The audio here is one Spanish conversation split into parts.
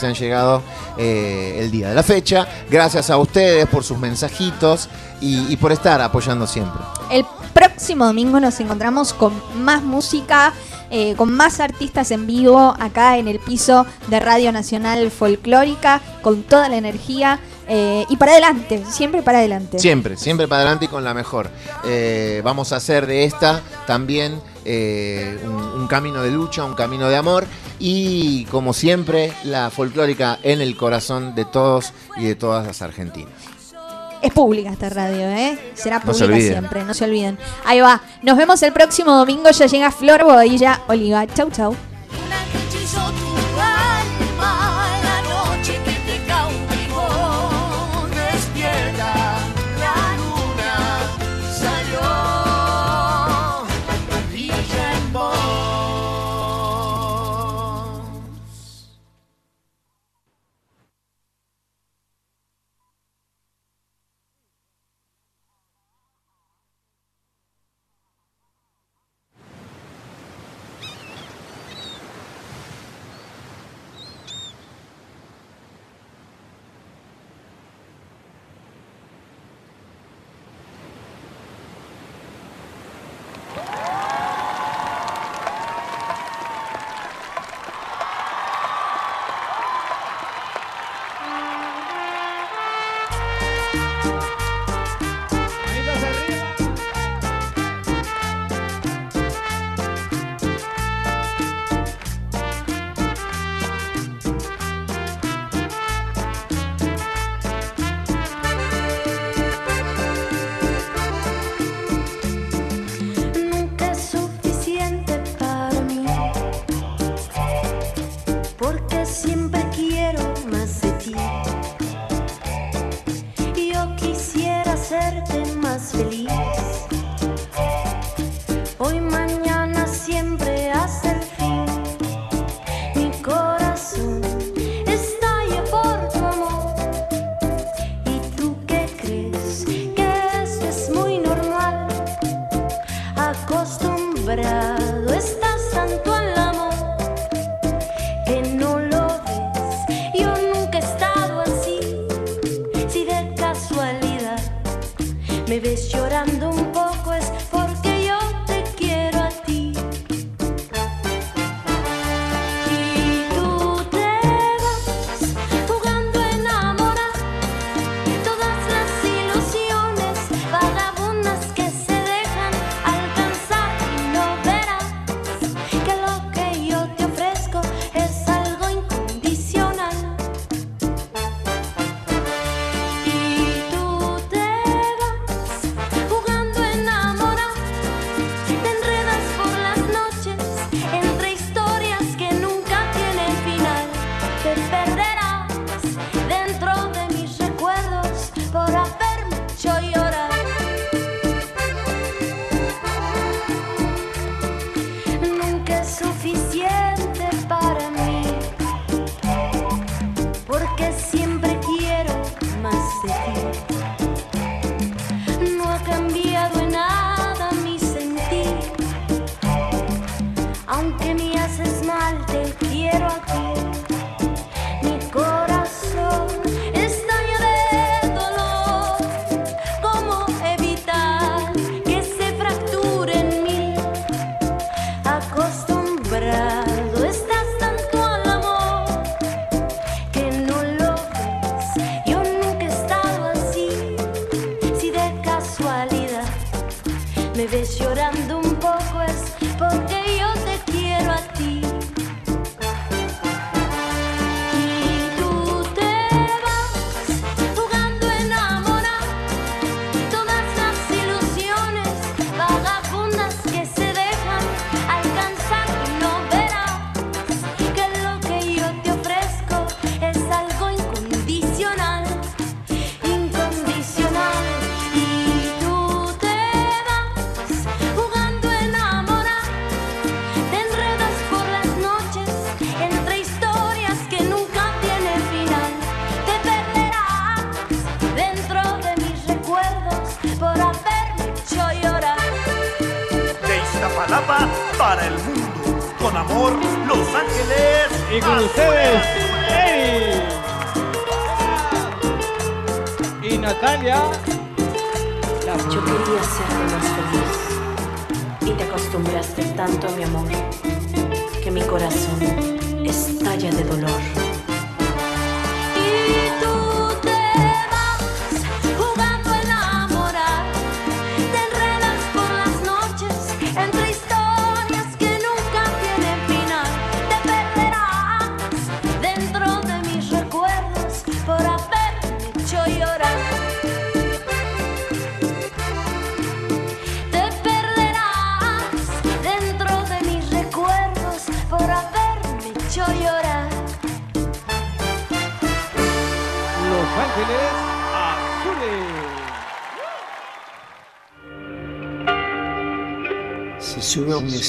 Se han llegado eh, el día de la fecha. Gracias a ustedes por sus mensajitos y, por estar apoyando siempre. El próximo domingo nos encontramos con más música, eh, con más artistas en vivo acá en el piso de Radio Nacional Folclórica, con toda la energía. Eh, y para adelante, siempre para adelante. Siempre, siempre para adelante y con la mejor. vamos a hacer de esta también eh, un, camino de lucha, un camino de amor y como siempre la folclórica en el corazón de todos y de todas las argentinas. Es pública esta radio, ¿eh? Será pública siempre, no se olviden. Ahí va, nos vemos el próximo domingo, ya llega Flor Bodilla Oliva. Chau, chau.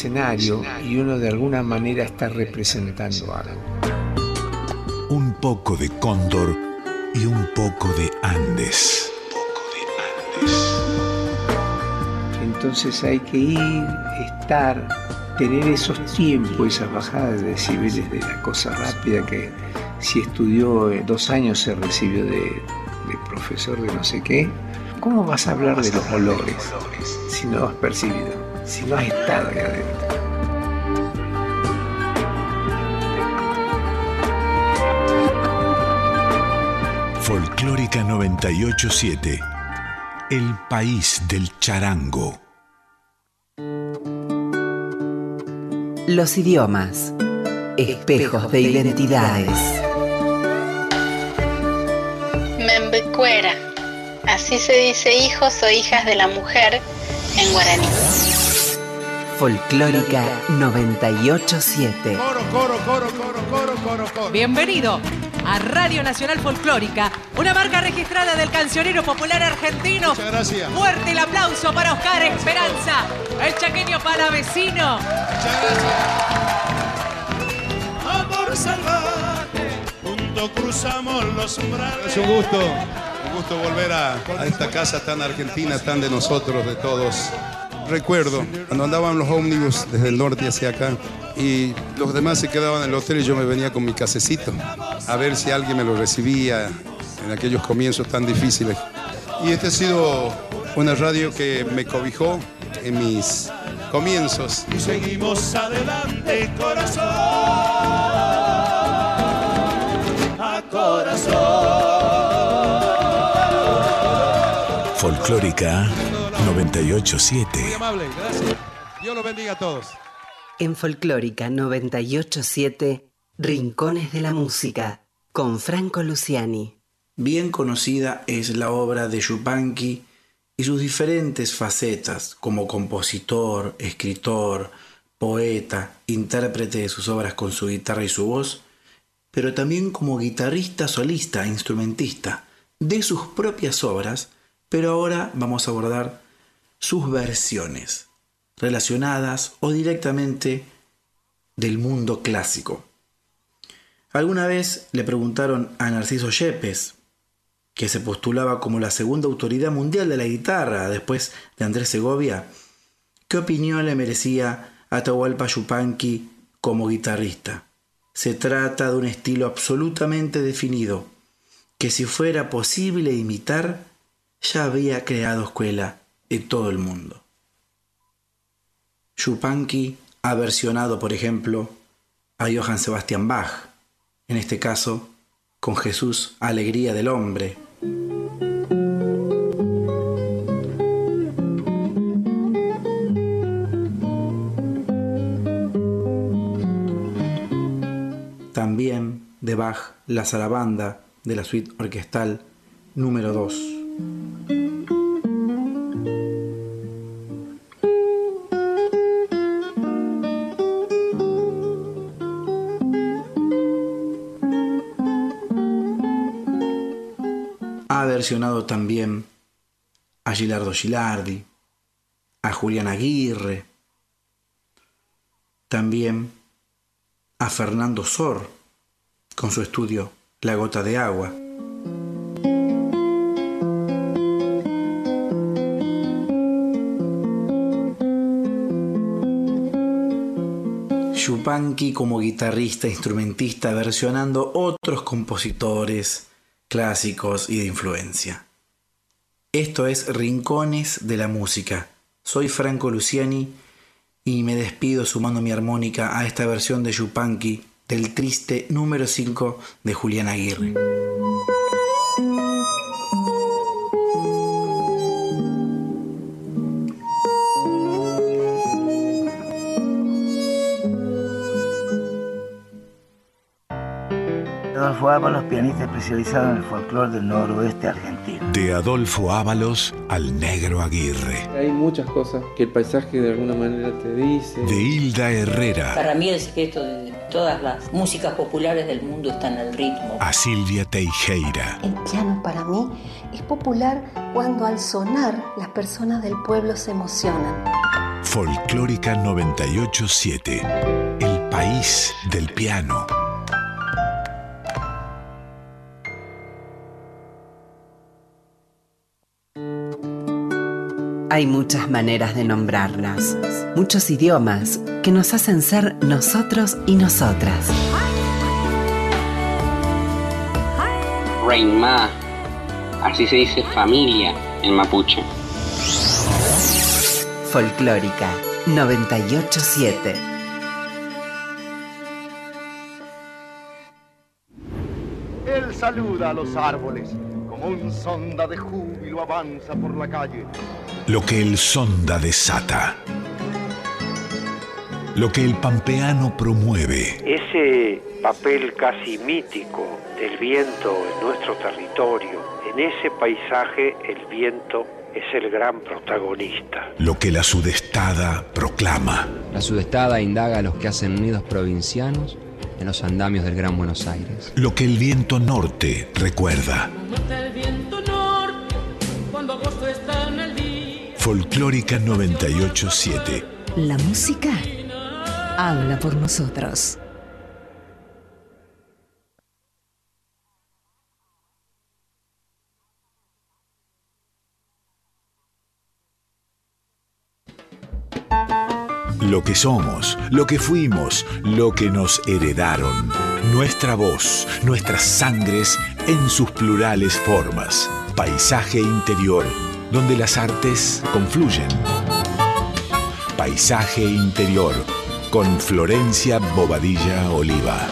Escenario y uno de alguna manera está representando algo. Un poco de cóndor y un poco de Andes. Entonces hay que ir, estar, tener esos tiempos, esas bajadas de decibeles de la cosa rápida que si estudió eh, dos años se recibió de, de profesor de no sé qué. ¿Cómo vas a hablar de los olores si no has percibido, si no has estado ahí adentro? Folclórica 987. El país del charango. Los idiomas. Espejos de identidades. Membecuera. Así se dice hijos o hijas de la mujer en guaraní. Folclórica 987. Coro, coro, coro, coro, coro, coro, coro. Bienvenido a Radio Nacional Folclórica, una marca registrada del cancionero popular argentino. Muchas gracias. Fuerte el aplauso para Oscar Esperanza, el chaqueño palavecino. Amor salvaje, junto cruzamos los umbrales. Es un gusto, un gusto volver a, a esta casa tan argentina, tan de nosotros, de todos. Recuerdo cuando andaban los ómnibus desde el norte hacia acá y los demás se quedaban en el hotel y yo me venía con mi casecito a ver si alguien me lo recibía en aquellos comienzos tan difíciles. Y esta ha sido una radio que me cobijó en mis comienzos. Y seguimos adelante, corazón. A corazón. Folclórica Muy 987. amable, gracias. Dios los bendiga a todos. En Folclórica 987, Rincones de la Música, con Franco Luciani. Bien conocida es la obra de Yupanqui y sus diferentes facetas como compositor, escritor, poeta, intérprete de sus obras con su guitarra y su voz, pero también como guitarrista solista, instrumentista de sus propias obras, pero ahora vamos a abordar sus versiones relacionadas o directamente del mundo clásico. Alguna vez le preguntaron a Narciso Yepes, que se postulaba como la segunda autoridad mundial de la guitarra después de Andrés Segovia, qué opinión le merecía Atahualpa Yupanqui como guitarrista. Se trata de un estilo absolutamente definido, que si fuera posible imitar, ya había creado escuela en todo el mundo. Yupanqui ha versionado, por ejemplo, a Johann Sebastian Bach, en este caso con Jesús Alegría del Hombre. También de Bach la zarabanda de la suite orquestal número 2. Versionado también a Gilardo Gilardi, a Julián Aguirre, también a Fernando Sor con su estudio La gota de agua. Yupanqui como guitarrista, instrumentista, versionando otros compositores clásicos y de influencia. Esto es Rincones de la Música. Soy Franco Luciani y me despido sumando mi armónica a esta versión de Yupanqui del triste número 5 de Julián Aguirre. Adolfo Ábalos, pianista especializado en el folclore del noroeste argentino. De Adolfo Ábalos al Negro Aguirre. Hay muchas cosas que el paisaje de alguna manera te dice. De Hilda Herrera Para mí el secreto de todas las músicas populares del mundo está en el ritmo. a Silvia Teijeira. El piano para mí es popular cuando al sonar las personas del pueblo se emocionan. Folclórica 987. El país del piano. Hay muchas maneras de nombrarlas, muchos idiomas que nos hacen ser nosotros y nosotras. Reinma, así se dice familia en mapuche. Folclórica 987. Él saluda a los árboles, como un sonda de júbilo avanza por la calle. Lo que el sonda desata. Lo que el pampeano promueve. Ese papel casi mítico del viento en nuestro territorio, en ese paisaje el viento es el gran protagonista. Lo que la sudestada proclama. La sudestada indaga a los que hacen nidos provincianos en los andamios del Gran Buenos Aires. Lo que el viento norte recuerda. Folclórica 987. La música habla por nosotros. Lo que somos, lo que fuimos, lo que nos heredaron. Nuestra voz, nuestras sangres en sus plurales formas. Paisaje interior, donde las artes confluyen. Paisaje interior, con Florencia Bobadilla Oliva.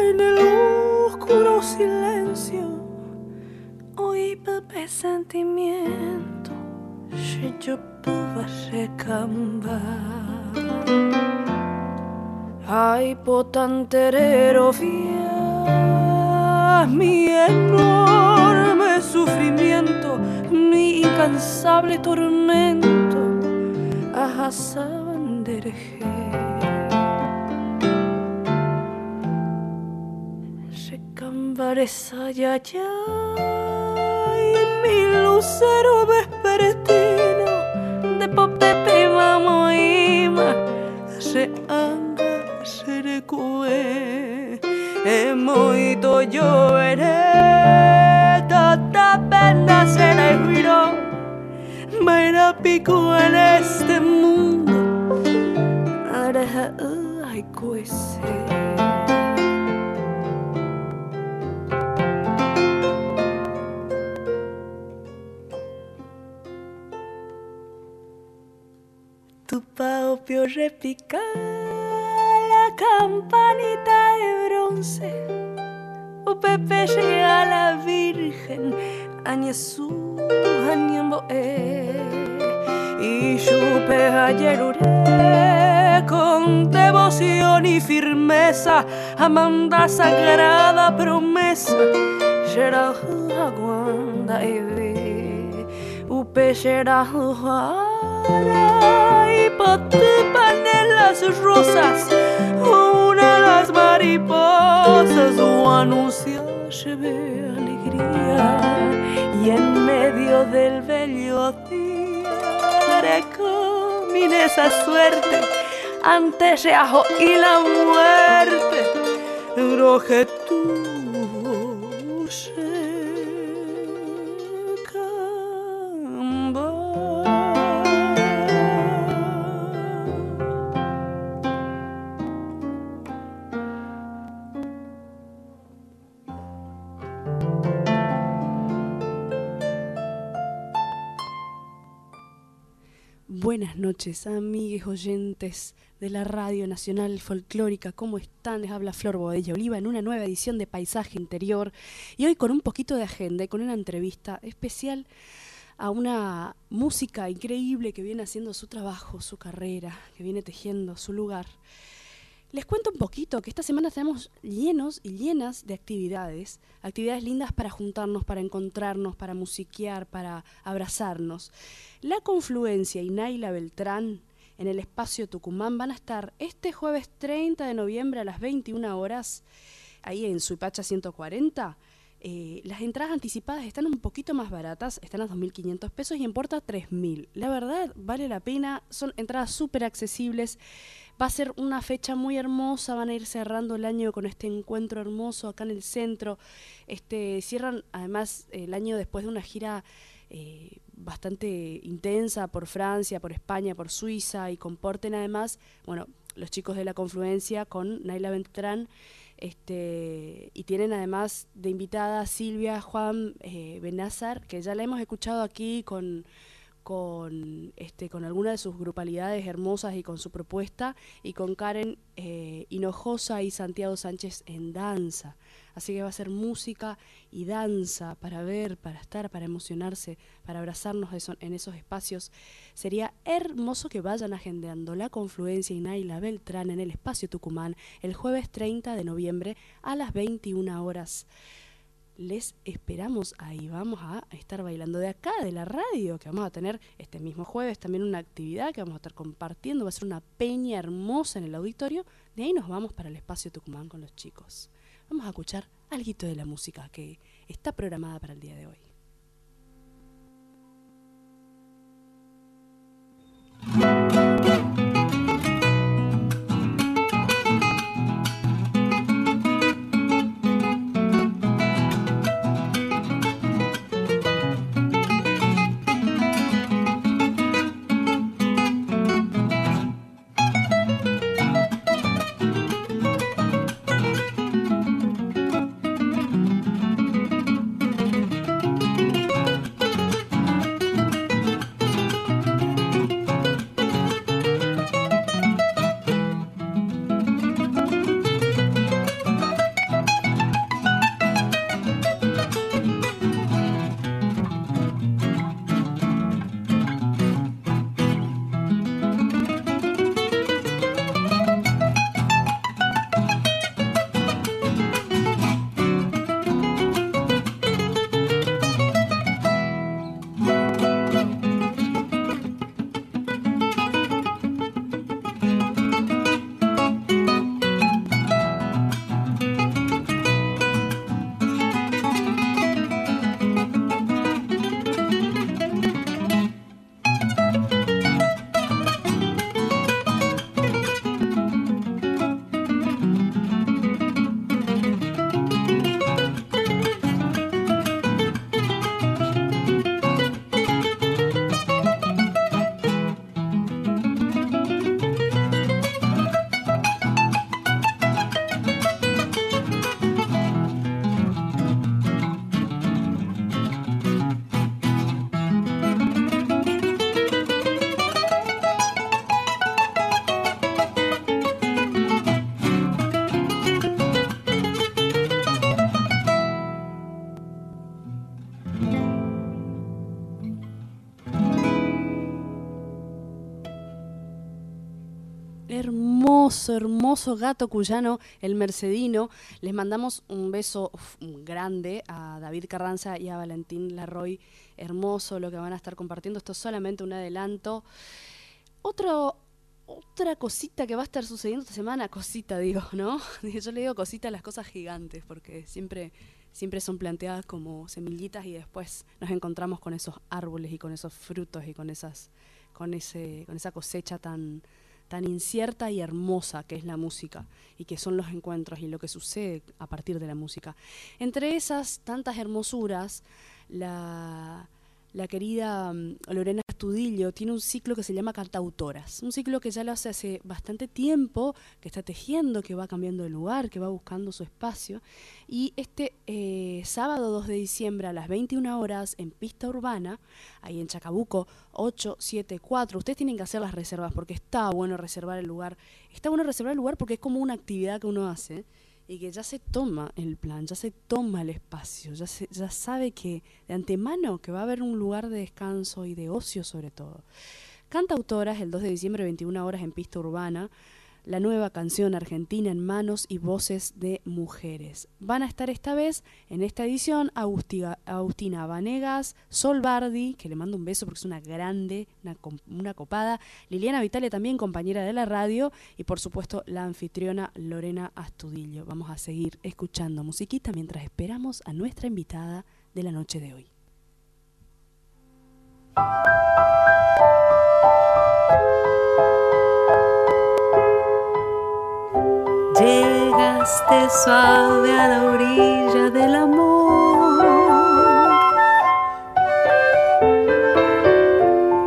en el oscuro silencio oí pepe sentimiento si yo pude recambar ay potanterero vía mi enorme sufrimiento mi incansable tormento a Recambaresa ya ya mi lucero vespertino moito lloveré tanta pena se le viró Maira pico en este mundo. Ara ay cuese Tu paopio repica campanita de bronce O Pepe llega a la Virgen Añezú, Añamboe Y supe ayer uré con devoción y firmeza Amanda sagrada promesa Será aguanda eve Upe será y patipan en las rosas una las mariposas o anuncia ve alegría y en medio del bello día recamina esa suerte ante y la muerte roje tú noches, amigues oyentes de la Radio Nacional Folclórica. ¿Cómo están? Les habla Flor Bodella Oliva en una nueva edición de Paisaje Interior y hoy con un poquito de agenda y con una entrevista especial a una música increíble que viene haciendo su trabajo, su carrera, que viene tejiendo su lugar. Les cuento un poquito que esta semana estamos llenos y llenas de actividades, actividades lindas para juntarnos, para encontrarnos, para musiquear, para abrazarnos. La Confluencia y Naila Beltrán en el espacio Tucumán van a estar este jueves 30 de noviembre a las 21 horas, ahí en Suipacha 140. Eh, las entradas anticipadas están un poquito más baratas, están a 2.500 pesos y en Porta 3.000. La verdad, vale la pena, son entradas súper accesibles. Va a ser una fecha muy hermosa, van a ir cerrando el año con este encuentro hermoso acá en el centro. Este, cierran además el año después de una gira eh, bastante intensa por Francia, por España, por Suiza y comporten además, bueno, los chicos de la confluencia con Naila Beltrán. Este, y tienen además de invitada Silvia Juan eh, Benázar, que ya la hemos escuchado aquí con, con, este, con alguna de sus grupalidades hermosas y con su propuesta, y con Karen eh, Hinojosa y Santiago Sánchez en danza. Así que va a ser música y danza para ver, para estar, para emocionarse, para abrazarnos en esos espacios. Sería hermoso que vayan agendeando la confluencia y Naila Beltrán en el espacio Tucumán el jueves 30 de noviembre a las 21 horas les esperamos ahí. Vamos a estar bailando de acá, de la radio, que vamos a tener este mismo jueves también una actividad que vamos a estar compartiendo. Va a ser una peña hermosa en el auditorio. De ahí nos vamos para el espacio Tucumán con los chicos. Vamos a escuchar algo de la música que está programada para el día de hoy. Hermoso, gato cuyano, el Mercedino. Les mandamos un beso grande a David Carranza y a Valentín Larroy. Hermoso lo que van a estar compartiendo. Esto es solamente un adelanto. Otro, otra cosita que va a estar sucediendo esta semana, cosita digo, ¿no? Yo le digo cosita a las cosas gigantes, porque siempre, siempre son planteadas como semillitas y después nos encontramos con esos árboles y con esos frutos y con esas, con ese, con esa cosecha tan, tan incierta y hermosa que es la música y que son los encuentros y lo que sucede a partir de la música. Entre esas tantas hermosuras, la, la querida mm, Lorena Astudillo tiene un ciclo que se llama Cantautoras, un ciclo que ya lo hace hace bastante tiempo, que está tejiendo, que va cambiando de lugar, que va buscando su espacio. Y este eh, sábado 2 de diciembre a las 21 horas en Pista Urbana, ahí en Chacabuco 874, ustedes tienen que hacer las reservas porque está bueno reservar el lugar. Está bueno reservar el lugar porque es como una actividad que uno hace y que ya se toma el plan, ya se toma el espacio, ya, se, ya sabe que de antemano que va a haber un lugar de descanso y de ocio sobre todo. Cantautoras, el 2 de diciembre, 21 horas en pista urbana, la nueva canción argentina en manos y voces de mujeres. Van a estar esta vez en esta edición Agustina, Vanegas, Sol Bardi, que le mando un beso porque es una grande, una, una copada, Liliana Vitale también compañera de la radio y por supuesto la anfitriona Lorena Astudillo. Vamos a seguir escuchando musiquita mientras esperamos a nuestra invitada de la noche de hoy. Llegaste suave a la orilla del amor.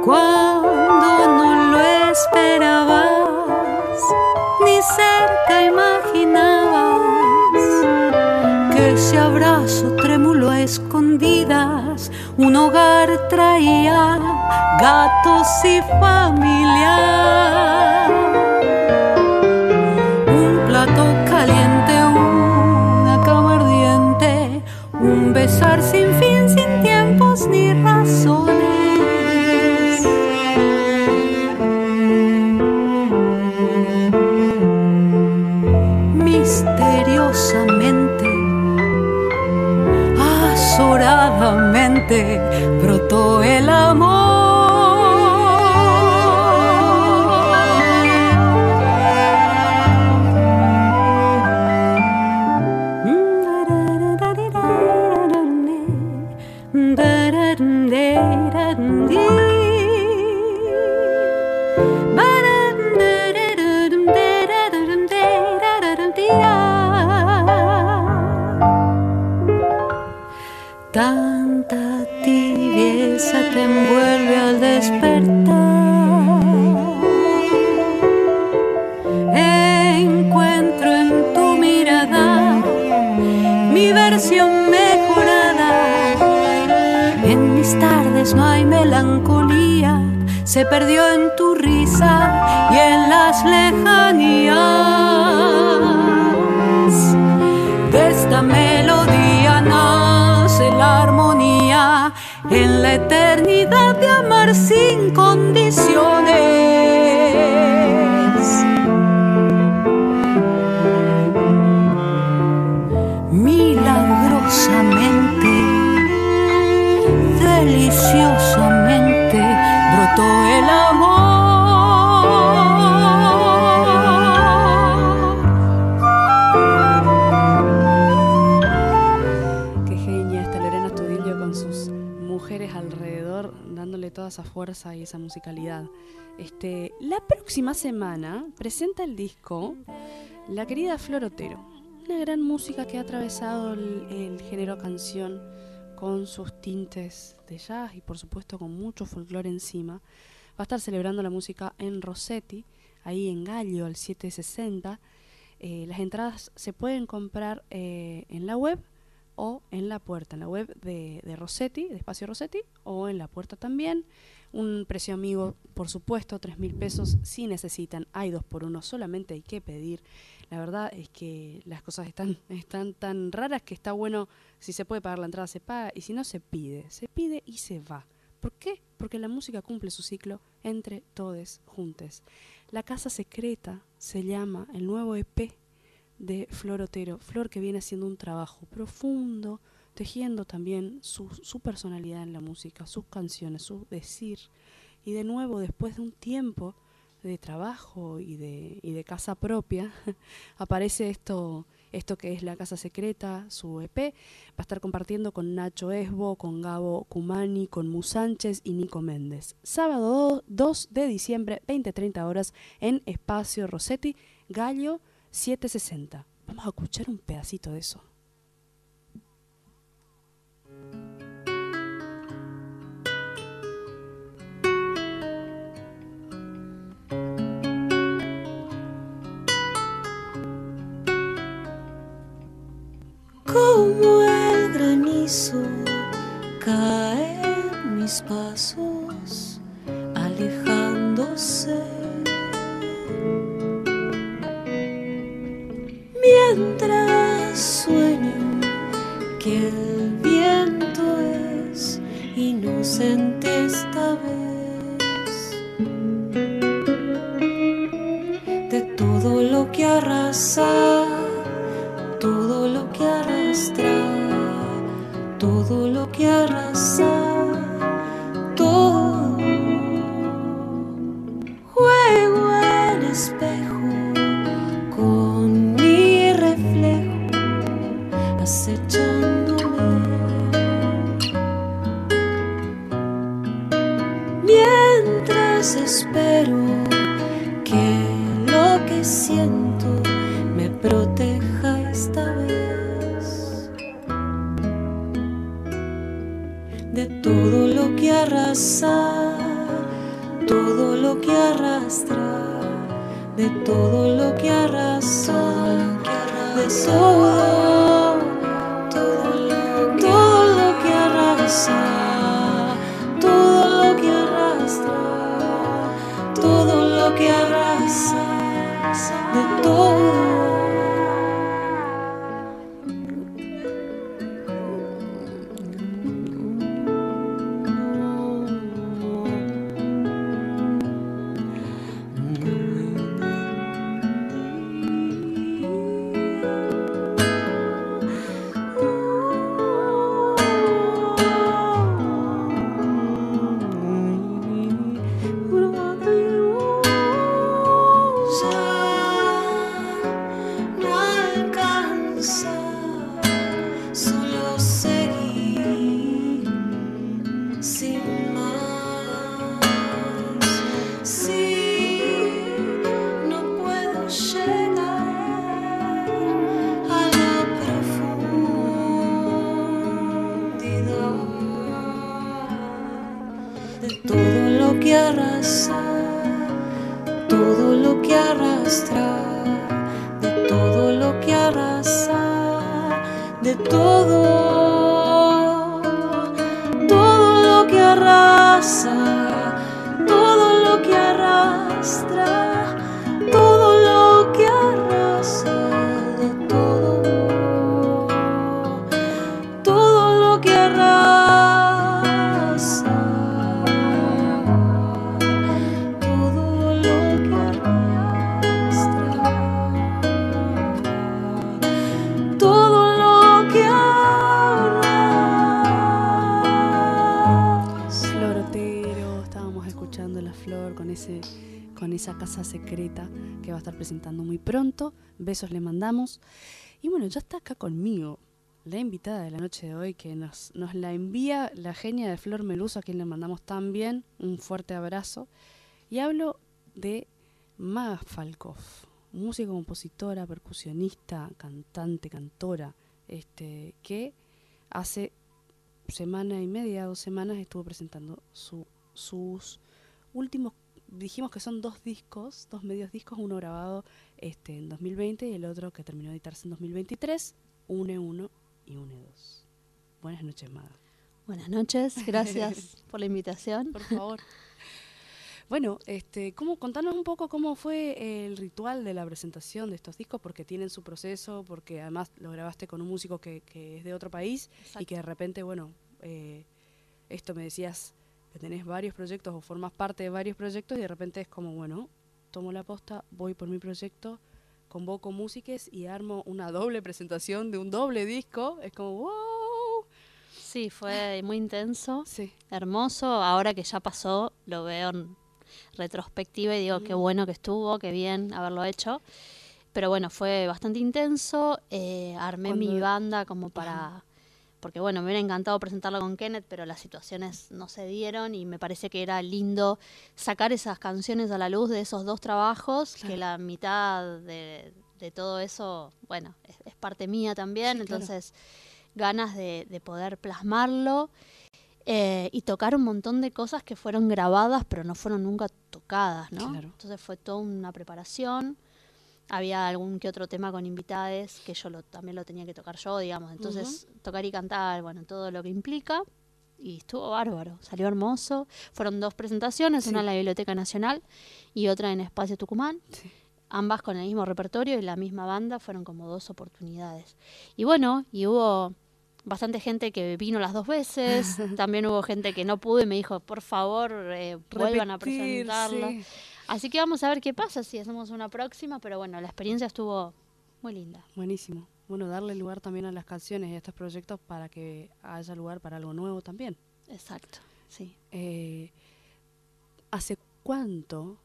Cuando no lo esperabas, ni cerca imaginabas que ese abrazo trémulo a escondidas, un hogar traía gatos y familia Misteriosamente, azoradamente, brotó el amor. Fuerza y esa musicalidad. Este, la próxima semana presenta el disco la querida Flor Otero, una gran música que ha atravesado el, el género canción con sus tintes de jazz y por supuesto con mucho folclore encima. Va a estar celebrando la música en Rossetti, ahí en Gallo al 760. Eh, las entradas se pueden comprar eh, en la web o en la puerta, en la web de, de Rossetti, de Espacio Rossetti, o en la puerta también. Un precio amigo, por supuesto, tres mil pesos si necesitan. Hay dos por uno, solamente hay que pedir. La verdad es que las cosas están, tan raras que está bueno, si se puede pagar la entrada, se paga, y si no, se pide. Se pide y se va. ¿Por qué? Porque la música cumple su ciclo entre todes juntes. La Casa Secreta se llama el nuevo EP de Flor Otero. Flor que viene haciendo un trabajo profundo, tejiendo también su, personalidad en la música, sus canciones, su decir. Y de nuevo, después de un tiempo de trabajo y de, y de casa propia, aparece esto, esto que es La Casa Secreta, su EP. Va a estar compartiendo con Nacho Esbo, con Gabo Cumani, con Mu Sánchez y Nico Méndez. Sábado 2 de diciembre, 20-30 horas, en Espacio Rossetti, Gallo 760. Vamos a escuchar un pedacito de eso. Hizo caer mis pasos, alejándose. Mientras sueño que el viento es inocente esta vez de todo lo que arrasa, todo de todo lo que arrasa, todo lo que arrastra, de todo lo que arrasa, de todo, todo lo, todo lo que arrasa, todo lo que arrastra, todo lo que arrasa, de todo. Besos le mandamos. Y bueno, ya está acá conmigo la invitada de la noche de hoy que nos, nos la envía la genia de Flor Meluso, a quien le mandamos también un fuerte abrazo. Y hablo de Maga Falkov, música, compositora, percusionista, cantante, cantora, este, que hace semana y media, dos semanas, estuvo presentando su, sus últimos, dijimos que son dos discos, dos medios discos, uno grabado este, en 2020 y el otro que terminó de editarse en 2023, Une 1 y Une 2. Buenas noches, Maga. Buenas noches, gracias por la invitación. Por favor. Bueno, este, ¿cómo, contanos un poco cómo fue el ritual de la presentación de estos discos, porque tienen su proceso, porque además lo grabaste con un músico que, que es de otro país y que de repente, bueno, eh, esto me decías que tenés varios proyectos o formas parte de varios proyectos y de repente es como, bueno, tomo la posta, voy por mi proyecto, convoco músiques y armo una doble presentación de un doble disco. Es como, wow. Sí, fue muy intenso, hermoso. Ahora que ya pasó, lo veo en retrospectiva y digo qué bueno que estuvo, qué bien haberlo hecho. Pero bueno, fue bastante intenso. eh, armé mi banda como para... Porque bueno, me hubiera encantado presentarlo con Kenneth, pero las situaciones no se dieron y me parece que era lindo sacar esas canciones a la luz de esos dos trabajos, que la mitad de, de todo eso, bueno, es, es parte mía también, Sí, claro. entonces ganas de, de poder plasmarlo eh, y tocar un montón de cosas que fueron grabadas pero no fueron nunca tocadas, ¿no? Claro. Entonces fue toda una preparación. Había algún que otro tema con invitades que yo lo, también lo tenía que tocar yo, digamos. Entonces, tocar y cantar, bueno, todo lo que implica. Y estuvo bárbaro, salió hermoso. Fueron dos presentaciones, una en la Biblioteca Nacional y otra en Espacio Tucumán. Ambas con el mismo repertorio y la misma banda, fueron como dos oportunidades. Y bueno, y hubo bastante gente que vino las dos veces, también hubo gente que no pudo y me dijo, por favor, eh, vuelvan a presentarla. sí. Así que vamos a ver qué pasa si hacemos una próxima, pero bueno, la experiencia estuvo muy linda. Buenísimo. Bueno, darle lugar también a las canciones y a estos proyectos para que haya lugar para algo nuevo también. Exacto, sí. Eh, ¿Hace cuánto?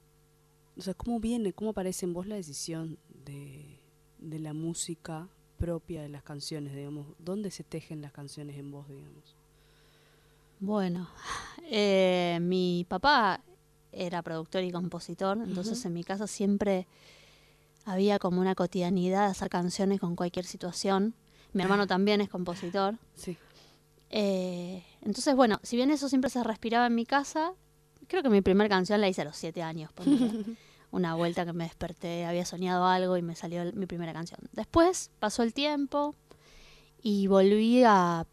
O sea, ¿cómo viene, cómo aparece en vos la decisión de, de la música propia de las canciones, digamos? ¿Dónde se tejen las canciones en vos, digamos? Bueno, eh, mi papá era productor y compositor, entonces en mi casa siempre había como una cotidianidad de hacer canciones con cualquier situación. Mi hermano también es compositor. Sí. Eh, entonces, bueno, si bien eso siempre se respiraba en mi casa, creo que mi primera canción la hice a los siete años. Una vuelta que me desperté, había soñado algo y me salió el- mi primera canción. Después pasó el tiempo y volví a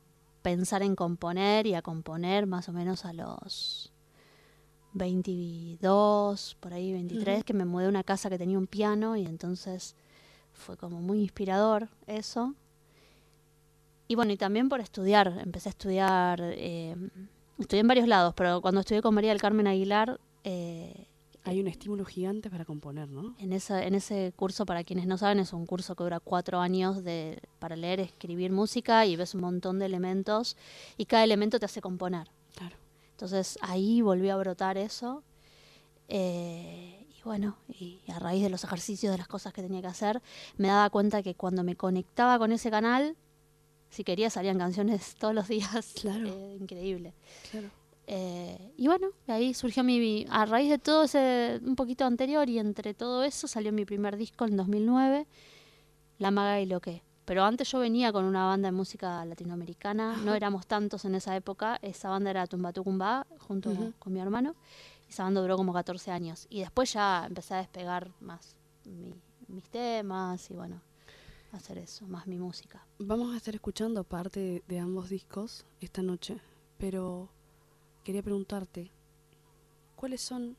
pensar en componer y a componer más o menos a los 22, por ahí 23, Ujú. que me mudé a una casa que tenía un piano y entonces fue como muy inspirador eso. Y bueno, y también por estudiar, empecé a estudiar, eh, estudié en varios lados, pero cuando estudié con María del Carmen Aguilar, eh, Hay un estímulo gigante para componer, ¿no? en, esa, en ese curso, para quienes no saben, es un curso que dura cuatro años de, para leer, escribir música y ves un montón de elementos y cada elemento te hace componer. Claro. Entonces ahí volvió a brotar eso. eh, y bueno, y a raíz de los ejercicios, de las cosas que tenía que hacer, me daba cuenta que cuando me conectaba con ese canal, si quería salían canciones todos los días. Claro. eh, increíble. Claro. Eh, y bueno, ahí surgió mi... A raíz de todo ese... Un poquito anterior y entre todo eso salió mi primer disco en 2009, La Maga y lo que. Pero antes yo venía con una banda de música latinoamericana, no éramos tantos en esa época, esa banda era Tumbatucumba junto Ujú. con mi hermano, y esa banda duró como 14 años. Y después ya empecé a despegar más mi- mis temas y bueno, hacer eso, más mi música. Vamos a estar escuchando parte de ambos discos esta noche, pero quería preguntarte, ¿cuáles son,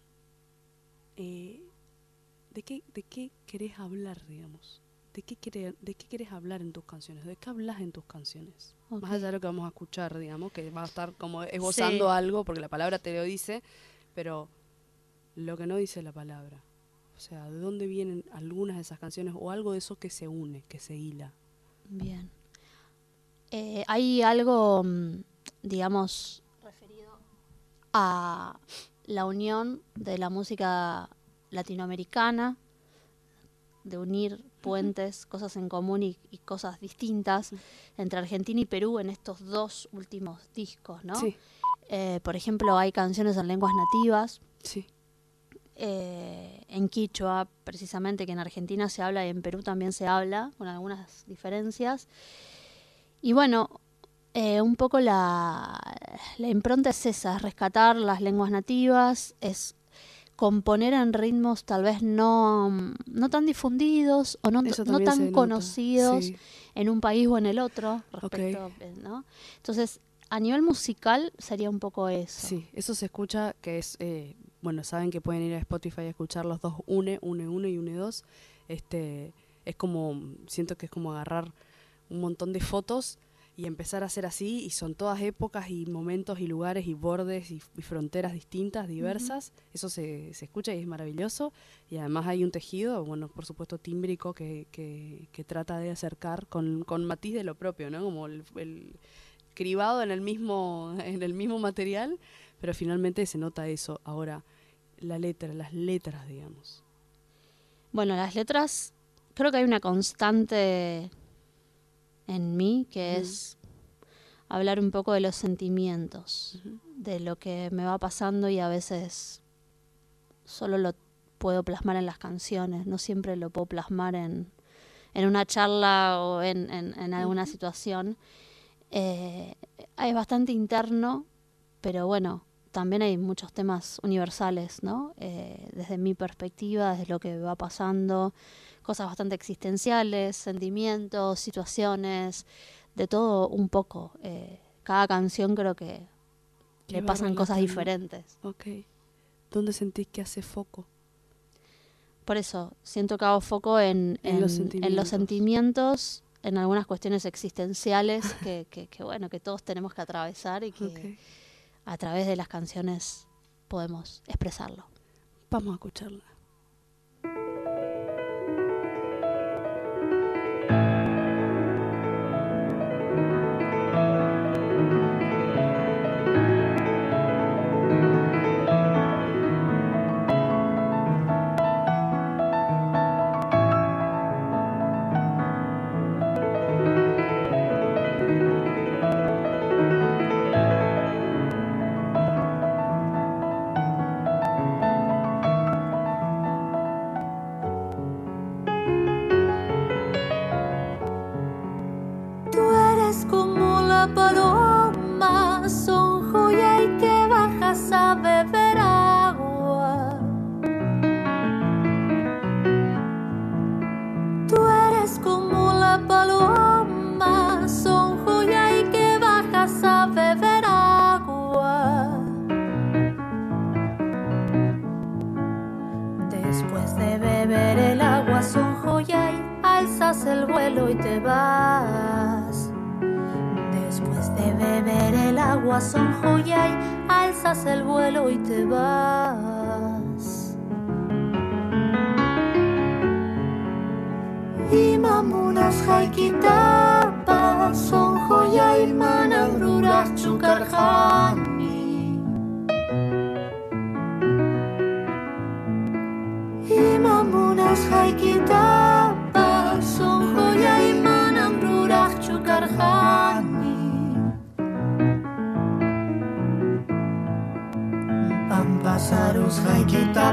eh, de, qué, de qué querés hablar, digamos? ¿De qué, querés, ¿De qué querés hablar en tus canciones? ¿De qué hablas en tus canciones? Más allá de lo que vamos a escuchar, digamos, que va a estar como esbozando Sí. algo, porque la palabra te lo dice, pero lo que no dice la palabra. O sea, ¿de dónde vienen algunas de esas canciones o algo de eso que se une, que se hila? Bien. Eh, hay algo, mm, digamos, referido a la unión de la música latinoamericana, de unir puentes, cosas en común y, y cosas distintas entre Argentina y Perú en estos dos últimos discos, ¿no? Sí. Eh, por ejemplo, hay canciones en lenguas nativas. Sí. eh, en quichua, precisamente, que en Argentina se habla y en Perú también se habla, con algunas diferencias. Y bueno, eh, un poco la, la impronta es esa, es rescatar las lenguas nativas, es componer en ritmos tal vez no, no tan difundidos o no, no tan conocidos sí. en un país o en el otro, respecto, ¿no? Entonces, a nivel musical sería un poco eso. Sí, eso se escucha, que es, eh, bueno, saben que pueden ir a Spotify a escuchar los dos, une, une, uno y une dos. Este, es como, siento que es como agarrar un montón de fotos y empezar a hacer así, y son todas épocas y momentos y lugares y bordes y, y fronteras distintas, diversas. Eso se, se escucha y es maravilloso. Y además hay un tejido, bueno, por supuesto tímbrico, que, que, que trata de acercar con, con matiz de lo propio, ¿no? Como el, el cribado en el mismo en el mismo material, pero finalmente se nota eso. Ahora, la letra, las letras, digamos. Bueno, las letras, creo que hay una constante en mí que es hablar un poco de los sentimientos, de lo que me va pasando y a veces solo lo puedo plasmar en las canciones, no siempre lo puedo plasmar en, en una charla o en, en- en alguna situación. Eh, es bastante interno, pero bueno, también hay muchos temas universales, ¿no? Eh, desde mi perspectiva, desde lo que va pasando, cosas bastante existenciales, sentimientos, situaciones, de todo un poco. Eh, cada canción creo que le pasan cosas diferentes. Ok. ¿Dónde sentís que hace foco? Por eso, siento que hago foco en, En los en- en sentimientos. los sentimientos, en algunas cuestiones existenciales que, que, que, bueno, que todos tenemos que atravesar y que a través de las canciones podemos expresarlo. Vamos a escucharla.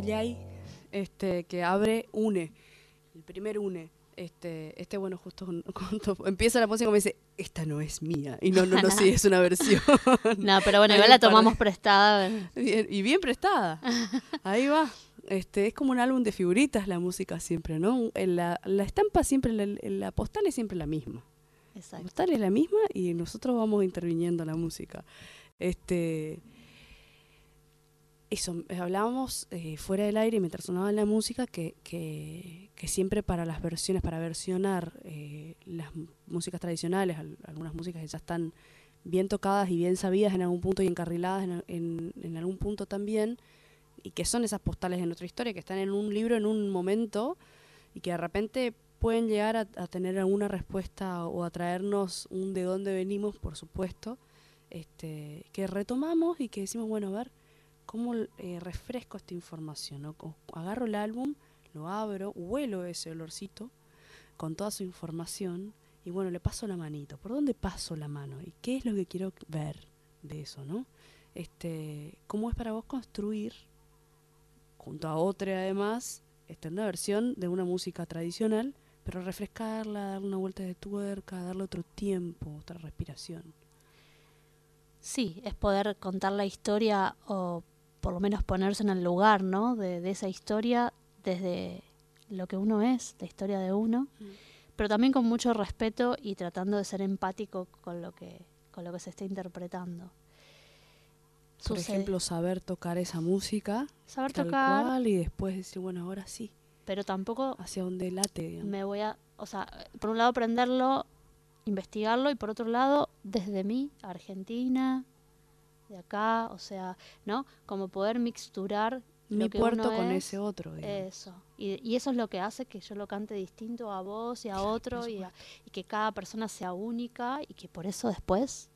Collay, este, que abre une, el primer une. Este, este bueno, justo cuando empieza la música me dice, esta no es mía. Y no, no, no, sí, es una versión. No, pero bueno, igual la tomamos prestada. Bien- y bien prestada. Ahí va. Este, es como un álbum de figuritas la música siempre, ¿no? En La, la estampa siempre, la, la postal es siempre la misma. La Exacto. postal es la misma y nosotros vamos interviniendo en la música. Este, eh, hablábamos eh, fuera del aire mientras sonaba la música que, que, siempre para las versiones, para versionar eh, las músicas tradicionales, al- algunas músicas que ya están bien tocadas y bien sabidas en algún punto y encarriladas en, algún punto también, y que son esas postales de nuestra historia, que están en un libro en un momento y que de repente pueden llegar a, a tener alguna respuesta o a traernos un de dónde venimos, por supuesto, este, que retomamos y que decimos, bueno, a ver, ¿cómo eh, refresco esta información? Agarro el álbum, lo abro, huelo ese olorcito con toda su información y bueno, le paso la manito. ¿Por dónde paso la mano? ¿Y qué es lo que quiero ver de eso? Este, ¿Cómo es para vos construir, junto a otra además, esta una versión de una música tradicional, pero refrescarla, darle una vuelta de tuerca, darle otro tiempo, otra respiración? Sí, es poder contar la historia o por lo menos ponerse en el lugar, ¿no? De, de esa historia desde lo que uno es, la historia de uno, pero también con mucho respeto y tratando de ser empático con lo que, con lo que se está interpretando. Por Sucede- ejemplo, saber tocar esa música, Saber tal tocar. cual, y después decir, bueno, ahora sí, pero tampoco hacia donde late, digamos. me voy a, o sea, por un lado aprenderlo, investigarlo y por otro lado desde mí, Argentina, de acá, o sea, ¿no? Como poder mixturar Mi puerto con es, ese otro, digamos. Eso. Y, y eso es lo que hace que yo lo cante distinto a vos y a otro y, a- y que cada persona sea única y que por eso después,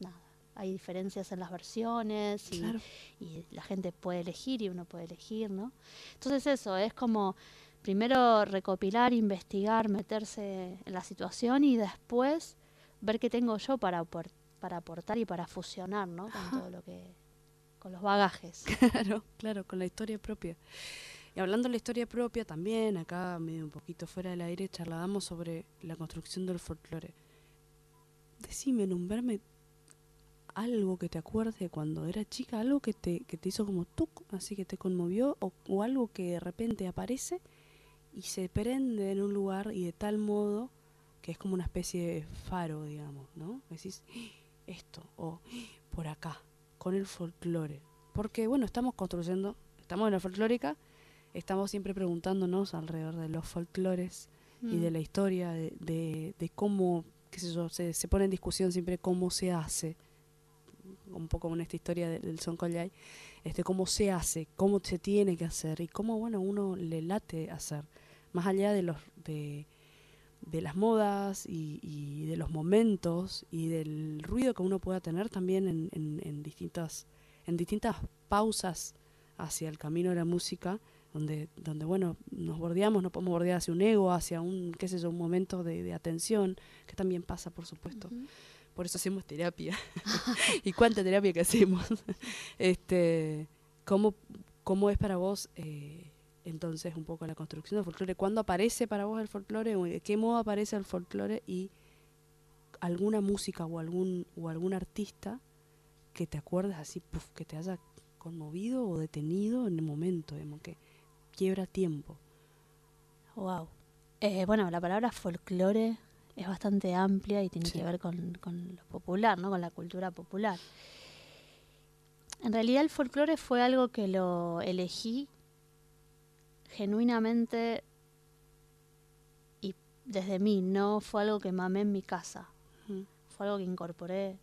nada, hay diferencias en las versiones y, Claro. y la gente puede elegir y uno puede elegir, ¿no? Entonces eso, es como primero recopilar, investigar, meterse en la situación y después ver qué tengo yo para, apor- para aportar y para fusionar, ¿no? Con todo lo que, con los bagajes. Claro, claro, con la historia propia. Y hablando de la historia propia, también acá, medio un poquito fuera del aire, charlábamos sobre la construcción del folclore. Decime, nombrarme algo que te acuerdes de cuando era chica, algo que te, que te hizo como tú, así que te conmovió, o, o algo que de repente aparece y se prende en un lugar y de tal modo que es como una especie de faro, digamos, ¿no? Decís, "Ah, esto, o "Ah, por acá, con el folclore. Porque, bueno, estamos construyendo, estamos en la folclórica, estamos siempre preguntándonos alrededor de los folclores y de Mm. la historia, de, de, de cómo, qué sé yo, se, se pone en discusión siempre cómo se hace, un poco como en esta historia de- del Son Collay, este, cómo se hace, cómo se tiene que hacer y cómo, bueno, uno le late hacer, más allá de los, de, de las modas y, y de los momentos y del ruido que uno pueda tener también en, en, en distintas en distintas pausas hacia el camino de la música donde donde bueno nos bordeamos no podemos bordear hacia un ego hacia un qué sé yo un momento de, de atención que también pasa por supuesto. Por eso hacemos terapia. Y cuánta terapia que hacemos este cómo cómo es para vos eh, entonces un poco la construcción del folclore cuándo aparece para vos el folclore de qué modo aparece el folclore y alguna música o algún o algún artista que te acuerdes así puf, que te haya conmovido o detenido en el momento digamos que quiebra tiempo Wow. Eh, bueno, la palabra folclore es bastante amplia y tiene que ver con, con lo popular, ¿no? Con la cultura popular. En realidad el folclore fue algo que lo elegí genuinamente y desde mí, no fue algo que mamé en mi casa. Fue algo que incorporé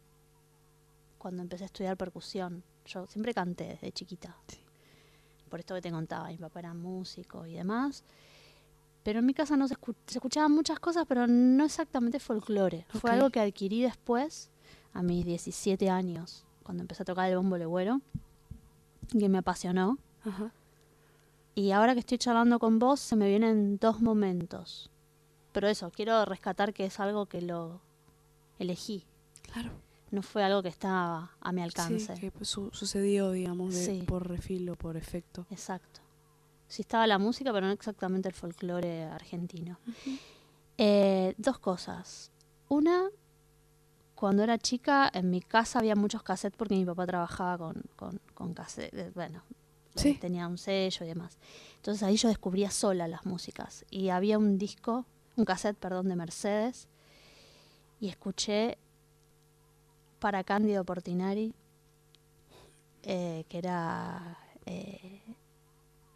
cuando empecé a estudiar percusión. Yo siempre canté desde chiquita. Por esto que te contaba, mi papá era músico y demás. Pero en mi casa no se, escu- se escuchaban muchas cosas, pero no exactamente folclore. Fue algo que adquirí después, a mis 17 años, cuando empecé a tocar el bombo legüero, que me apasionó. Ajá. Y ahora que estoy charlando con vos, se me vienen dos momentos. Pero eso, quiero rescatar que es algo que lo elegí. Claro. No fue algo que estaba a mi alcance. Sí, que pues, su- sucedió digamos de- Sí. por refil o por efecto Exacto. Sí estaba la música, pero no exactamente el folclore argentino. Eh, dos cosas. Una, cuando era chica, en mi casa había muchos cassettes porque mi papá trabajaba con, con, con cassettes. Bueno, Sí. tenía un sello y demás. Entonces ahí yo descubría sola las músicas. Y había un disco, un cassette, perdón, de Mercedes. Y escuché para Cándido Portinari eh, que era eh,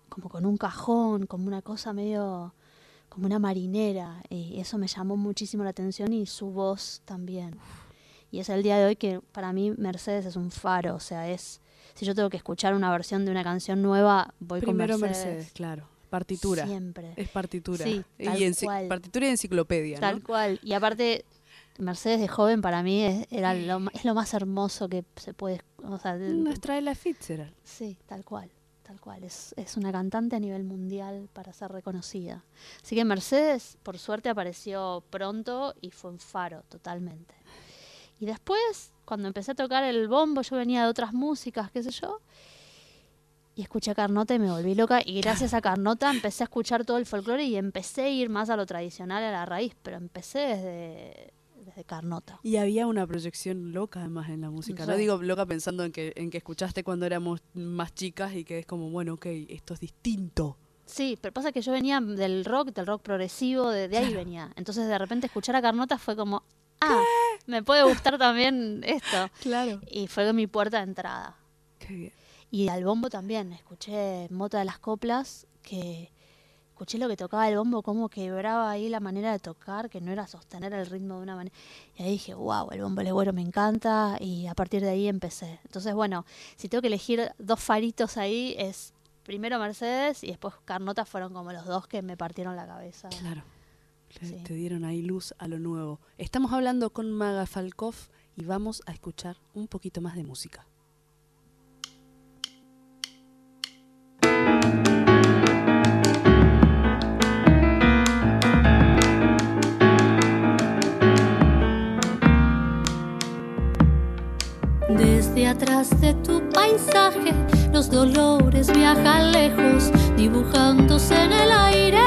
como con un cajón, como una cosa medio como una marinera, y eso me llamó muchísimo la atención y su voz también. Y es el día de hoy que para mí Mercedes es un faro, o sea, es si yo tengo que escuchar una versión de una canción nueva, voy Primero con Mercedes. Mercedes, claro. Partitura. Siempre. Es partitura. Sí, tal y cual. partitura y enciclopedia, Tal ¿no? cual. Y aparte, Mercedes de joven para mí es, era lo, es lo más hermoso que se puede... O sea, de- Nuestra Ella Fitzgerald. Sí, tal cual, tal cual. Es, es una cantante a nivel mundial para ser reconocida. Así que Mercedes, por suerte, apareció pronto y fue un faro totalmente. Y después, cuando empecé a tocar el bombo, yo venía de otras músicas, qué sé yo, y escuché a Carnota y me volví loca. Y gracias a Carnota empecé a escuchar todo el folclore y empecé a ir más a lo tradicional, a la raíz, pero empecé desde, desde Carnota. Y había una proyección loca además en la música. No digo loca pensando en que, en que escuchaste cuando éramos más chicas y que es como, bueno, ok, esto es distinto. Sí, pero pasa que yo venía del rock, del rock progresivo, de, de ahí Claro. venía. Entonces de repente escuchar a Carnota fue como, ah, me puede gustar también esto. Claro. Y fue mi puerta de entrada. Qué bien. Y al bombo también, escuché Mota de las Coplas, que escuché lo que tocaba el bombo, cómo quebraba ahí la manera de tocar, que no era sostener el ritmo de una manera. Y ahí dije, wow, el bombo legüero me encanta, y a partir de ahí empecé. Entonces, bueno, si tengo que elegir dos faritos ahí, es primero Mercedes y después Carnota fueron como los dos que me partieron la cabeza. Claro. Le- Te dieron ahí luz a lo nuevo. Estamos hablando con Maga Falkov y vamos a escuchar un poquito más de música. Desde atrás de tu paisaje, los dolores viajan lejos, dibujándose en el aire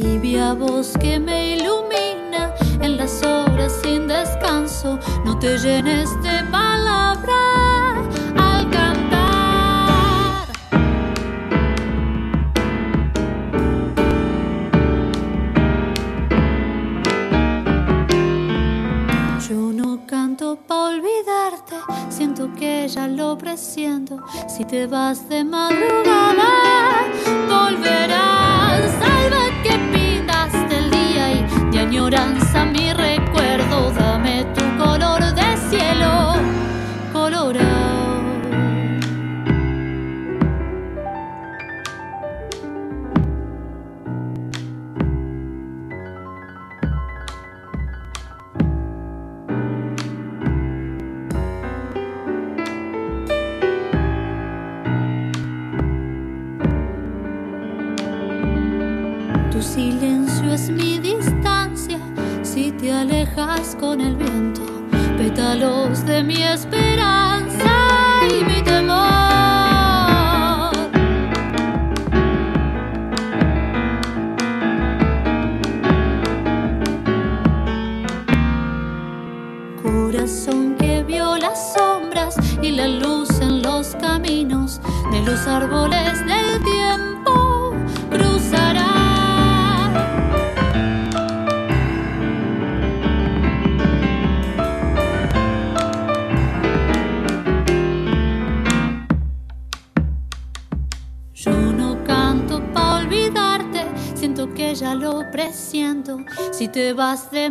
Tibia voz que me ilumina en las horas sin descanso, no te llenes de palabra al cantar. Yo no canto pa' olvidarte, siento que ya lo presiento. Si te vas de madrugada, volverás. Añoranza mi recuerdo. Dame tu color con el viento. Pétalos de mi esperanza te vas de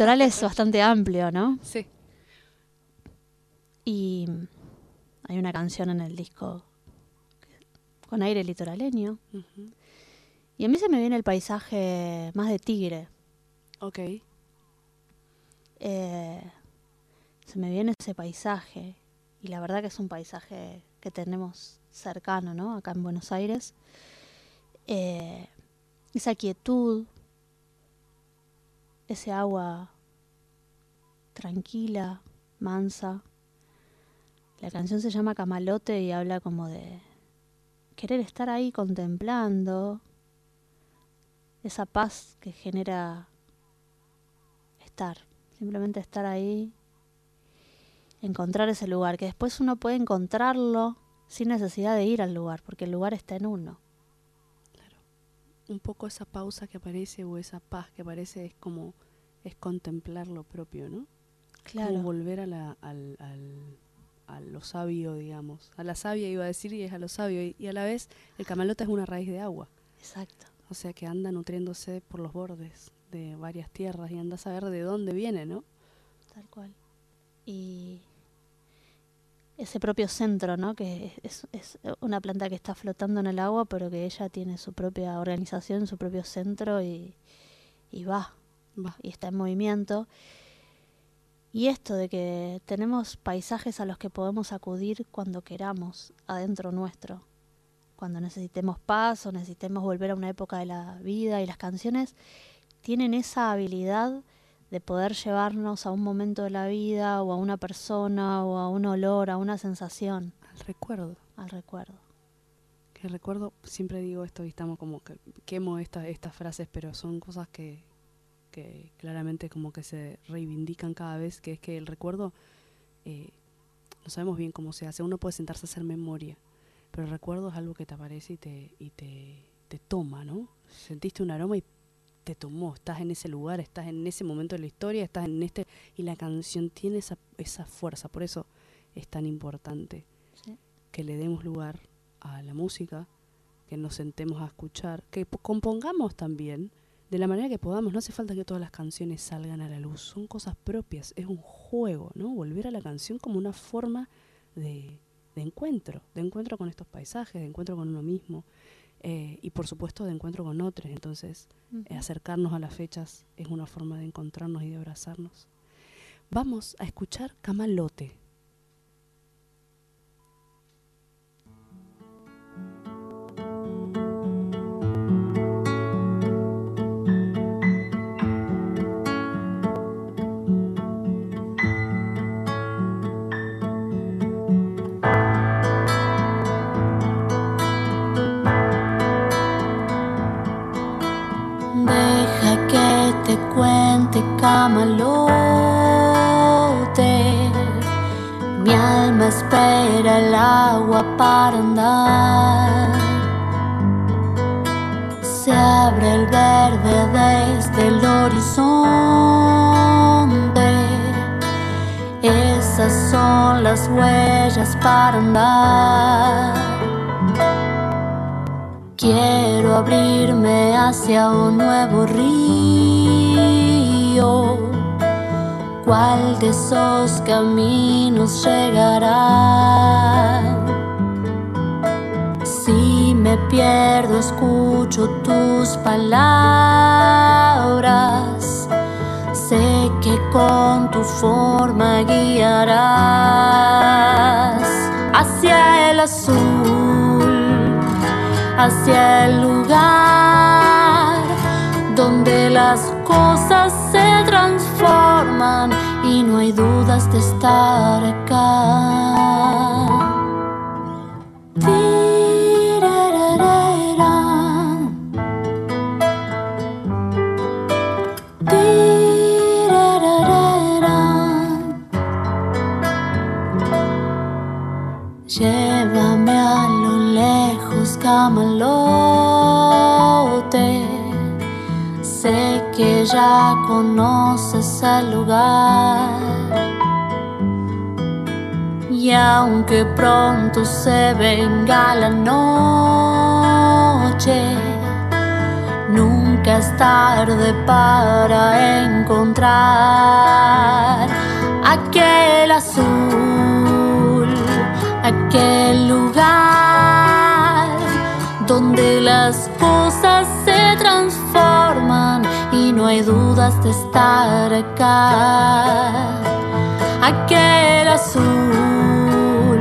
litoral es bastante amplio, ¿no? Sí. Y hay una canción en el disco con aire litoraleño. Y a mí se me viene el paisaje más de tigre. Ok. Eh, se me viene ese paisaje. Y la verdad que es un paisaje que tenemos cercano, ¿no? Acá en Buenos Aires. Eh, esa quietud, ese agua tranquila, mansa. La canción se llama Camalote y habla como de querer estar ahí contemplando esa paz que genera estar, simplemente estar ahí, encontrar ese lugar, que después uno puede encontrarlo sin necesidad de ir al lugar, porque el lugar está en uno. Un poco esa pausa que aparece o esa paz que aparece es como es contemplar lo propio, ¿no? Claro. Como volver a, la, al, al- a lo sabio, digamos. A la sabia iba a decir y es a lo sabio. Y, y a la vez el camalote es una raíz de agua. Exacto. O sea que anda nutriéndose por los bordes de varias tierras y anda a saber de dónde viene, ¿no? Tal cual. Y ese propio centro, ¿no? Que es, una planta que está flotando en el agua, pero que ella tiene su propia organización, su propio centro y, y va, va, y está en movimiento. Y esto de que tenemos paisajes a los que podemos acudir cuando queramos, adentro nuestro. Cuando necesitemos paz o necesitemos volver a una época de la vida y las canciones tienen esa habilidad de poder llevarnos a un momento de la vida o a una persona o a un olor, a una sensación. Al recuerdo. Al recuerdo. Que recuerdo, siempre digo esto y estamos como que quemo esta- estas frases, pero son cosas que, que claramente como que se reivindican cada vez, que es que el recuerdo, eh, no sabemos bien cómo se hace, uno puede sentarse a hacer memoria, pero el recuerdo es algo que te aparece y te, y te, te toma, ¿no? Sentiste un aroma y te tomó, estás en ese lugar, estás en ese momento de la historia, estás en este, y la canción tiene esa, esa fuerza, por eso es tan importante Sí. que le demos lugar a la música, que nos sentemos a escuchar, que po- compongamos también de la manera que podamos. No hace falta que todas las canciones salgan a la luz, son cosas propias, es un juego, ¿no? Volver a la canción como una forma de, de encuentro, de encuentro con estos paisajes, de encuentro con uno mismo eh, y por supuesto de encuentro con otros. Entonces, eh, acercarnos a las fechas es una forma de encontrarnos y de abrazarnos. Vamos a escuchar Camalote. Camalote. Mi alma espera el agua para andar. Se abre el verde desde el horizonte. Esas son las huellas para andar. Quiero abrirme hacia un nuevo río. ¿Cuál de esos caminos llegará? Si me pierdo, escucho tus palabras. Sé que con tu forma guiarás hacia el azul hacia el lugar donde las cosas se transforman y no hay dudas de estar acá. Llévame a lo lejos, camalote. Ya conoces el lugar. Y aunque pronto se venga la noche, nunca es tarde para encontrar aquel azul, aquel lugar donde las dudas de estar acá. Aquel azul,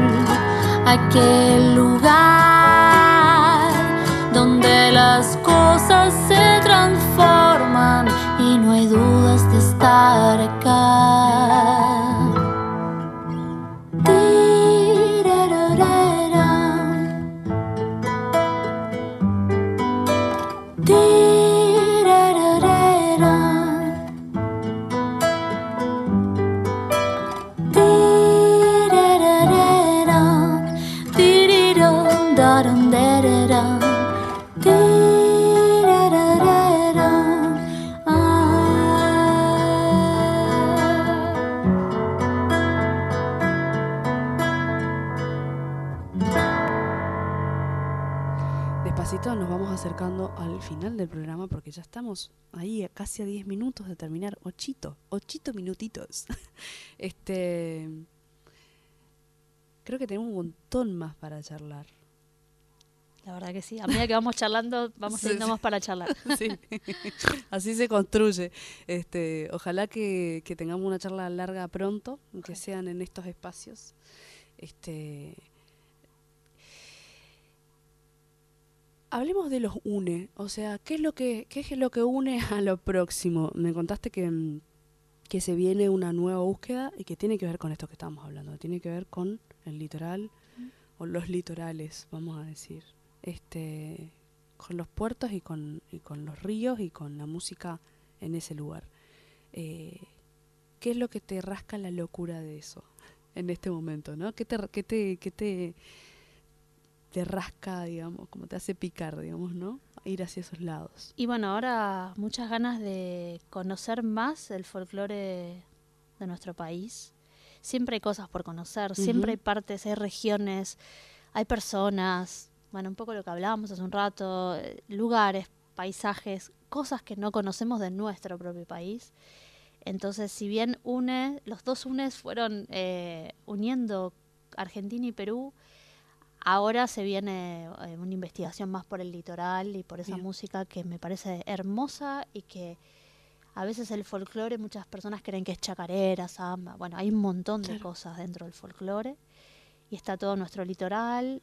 aquel lugar donde las cosas se transforman y no hay dudas de estar acá. Acercando al final del programa porque ya estamos ahí a casi a 10 minutos de terminar. Ochito, ochito minutitos. Este. Creo que tenemos un montón más para charlar. La verdad que sí. A medida que vamos charlando, vamos teniendo sí. más para charlar. Sí. Así se construye. Este, ojalá que, que tengamos una charla larga pronto, que sean en estos espacios. Este, hablemos de los une, o sea, ¿qué es lo que qué es lo que une a lo próximo? Me contaste que mm, que se viene una nueva búsqueda y que tiene que ver con esto que estamos hablando, tiene que ver con el litoral o los litorales, vamos a decir. Este con los puertos y con, y con los ríos y con la música en ese lugar. Eh, ¿Qué es lo que te rasca la locura de eso en este momento, no? ¿Qué te, qué te, qué te, te rasca, digamos, como te hace picar, digamos, ¿no? Ir hacia esos lados. Y bueno, ahora muchas ganas de conocer más el folclore de nuestro país. Siempre hay cosas por conocer, siempre hay partes, hay regiones, hay personas, bueno, un poco lo que hablábamos hace un rato, eh, lugares, paisajes, cosas que no conocemos de nuestro propio país. Entonces, si bien une, los dos UNES fueron eh, uniendo Argentina y Perú, ahora se viene eh, una investigación más por el litoral y por esa Bien. música que me parece hermosa y que a veces el folclore, muchas personas creen que es chacarera, samba, bueno, hay un montón de cosas dentro del folclore y está todo nuestro litoral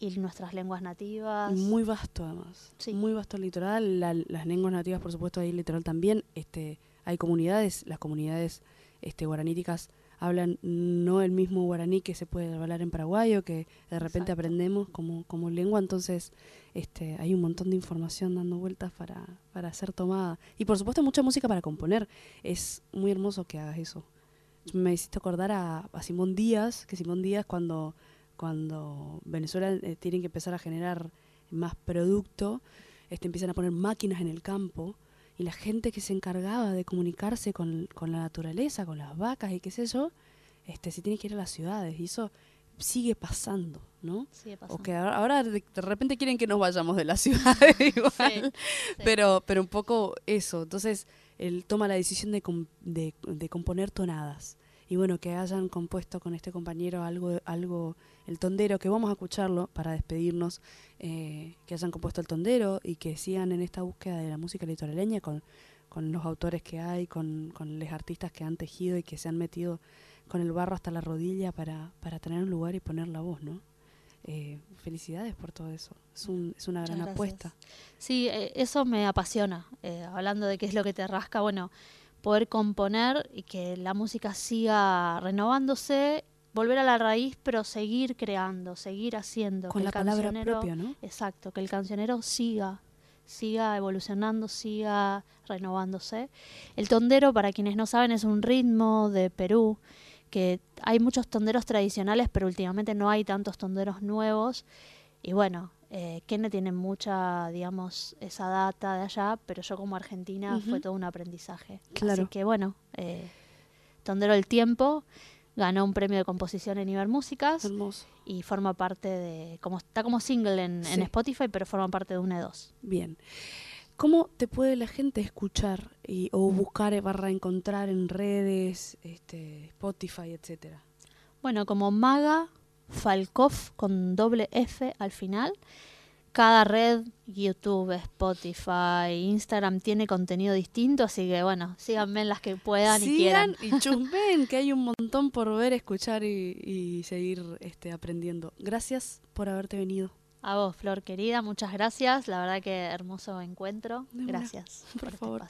y nuestras lenguas nativas. Muy vasto además. Muy vasto el litoral, la- las lenguas nativas por supuesto hay litoral también. Este, hay comunidades, las comunidades este, guaraníticas hablan no el mismo guaraní que se puede hablar en Paraguay o que de repente Exacto. aprendemos como, como lengua, entonces este, hay un montón de información dando vueltas para, para ser tomada. Y por supuesto mucha música para componer. Es muy hermoso que hagas eso. Me hiciste acordar a, a Simón Díaz, que Simón Díaz cuando, cuando Venezuela eh, tiene que empezar a generar más producto, este, empiezan a poner máquinas en el campo y la gente que se encargaba de comunicarse con, con la naturaleza, con las vacas y qué sé yo, este, se tiene que ir a las ciudades y eso sigue pasando, ¿no? Sigue O pasando. que ahora, ahora de, de repente quieren que nos vayamos de las ciudades igual, pero, pero un poco eso. Entonces él toma la decisión de, com- de, de componer tonadas. Y bueno, que hayan compuesto con este compañero algo, algo, el tondero, que vamos a escucharlo para despedirnos, eh, que hayan compuesto el tondero y que sigan en esta búsqueda de la música litoraleña con, con los autores que hay, con, con los artistas que han tejido y que se han metido con el barro hasta la rodilla para, para tener un lugar y poner la voz, ¿no? Eh, felicidades por todo eso. Es, un, es una gran apuesta. Sí, eh, eso me apasiona. Eh, hablando de qué es lo que te rasca, bueno, poder componer y que la música siga renovándose, volver a la raíz, pero seguir creando, seguir haciendo. Con que la el palabra propia, ¿no? Exacto, que el cancionero siga, siga evolucionando, siga renovándose. El tondero, para quienes no saben, es un ritmo de Perú, que hay muchos tonderos tradicionales, pero últimamente no hay tantos tonderos nuevos. Y bueno, eh, Kenne tiene mucha, digamos, esa data de allá, pero yo como argentina fue todo un aprendizaje. Claro. Así que bueno, eh, Tondero del Tiempo ganó un premio de composición en Ibermúsicas Hermoso. y forma parte de, como está como single en. Spotify, pero forma parte de una de dos. Bien. ¿Cómo te puede la gente escuchar y, o buscar eh, barra encontrar en redes, este, Spotify, etcétera? Bueno, como Maga Falkov con doble F al final, cada red, YouTube, Spotify, Instagram, tiene contenido distinto, así que bueno, síganme en las que puedan y quieran. Y chusmen, que hay un montón por ver, escuchar y, y seguir este, aprendiendo. Gracias por haberte venido. A vos, Flor querida, muchas gracias. La verdad que hermoso encuentro. Gracias. por este favor.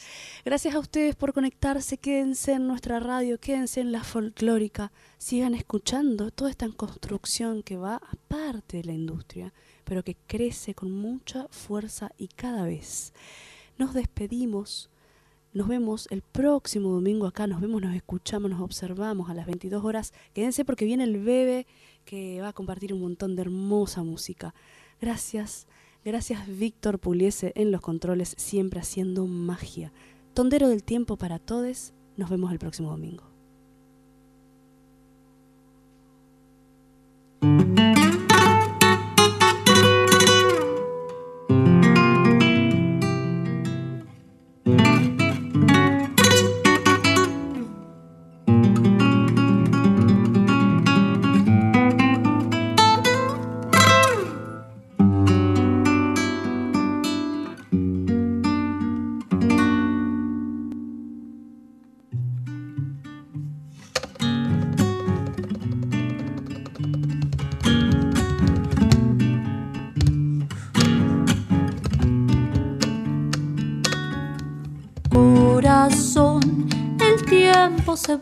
Gracias a ustedes por conectarse. Quédense en nuestra radio, quédense en la folclórica. Sigan escuchando toda esta construcción que va aparte de la industria, pero que crece con mucha fuerza y cada vez. Nos despedimos. Nos vemos el próximo domingo acá. Nos vemos, nos escuchamos, nos observamos a las 22 horas. Quédense porque viene el bebé que va a compartir un montón de hermosa música. Gracias. Gracias Víctor Puliese en los controles, siempre haciendo magia. Tondero del tiempo para todos. Nos vemos el próximo domingo. Tiempo se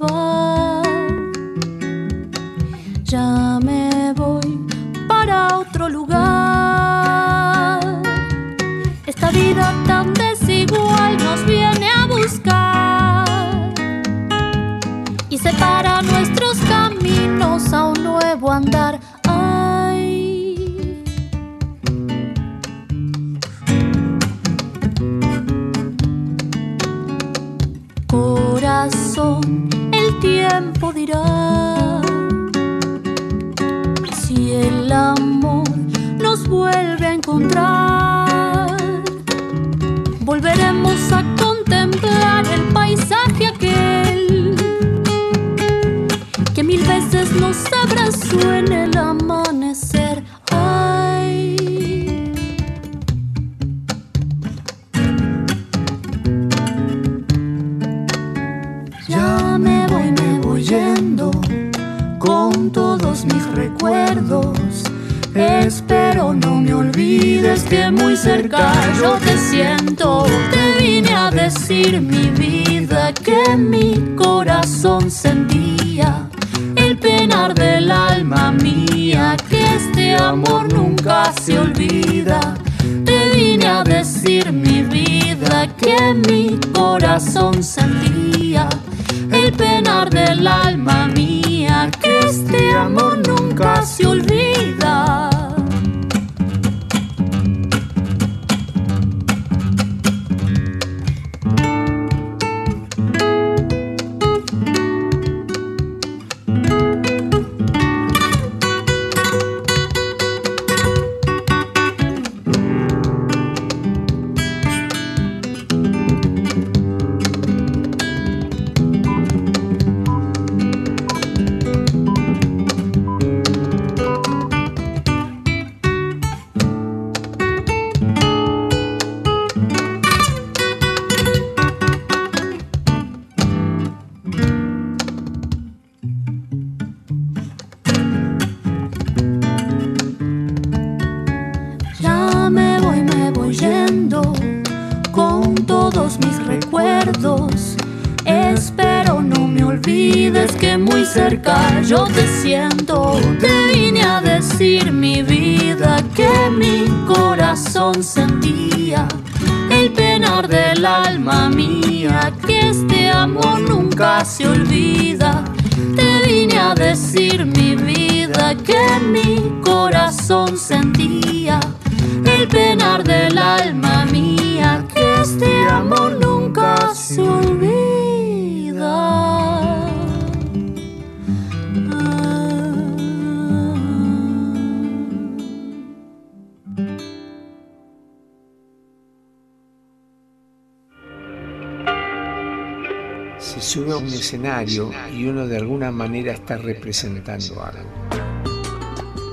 y uno de alguna manera está representando algo.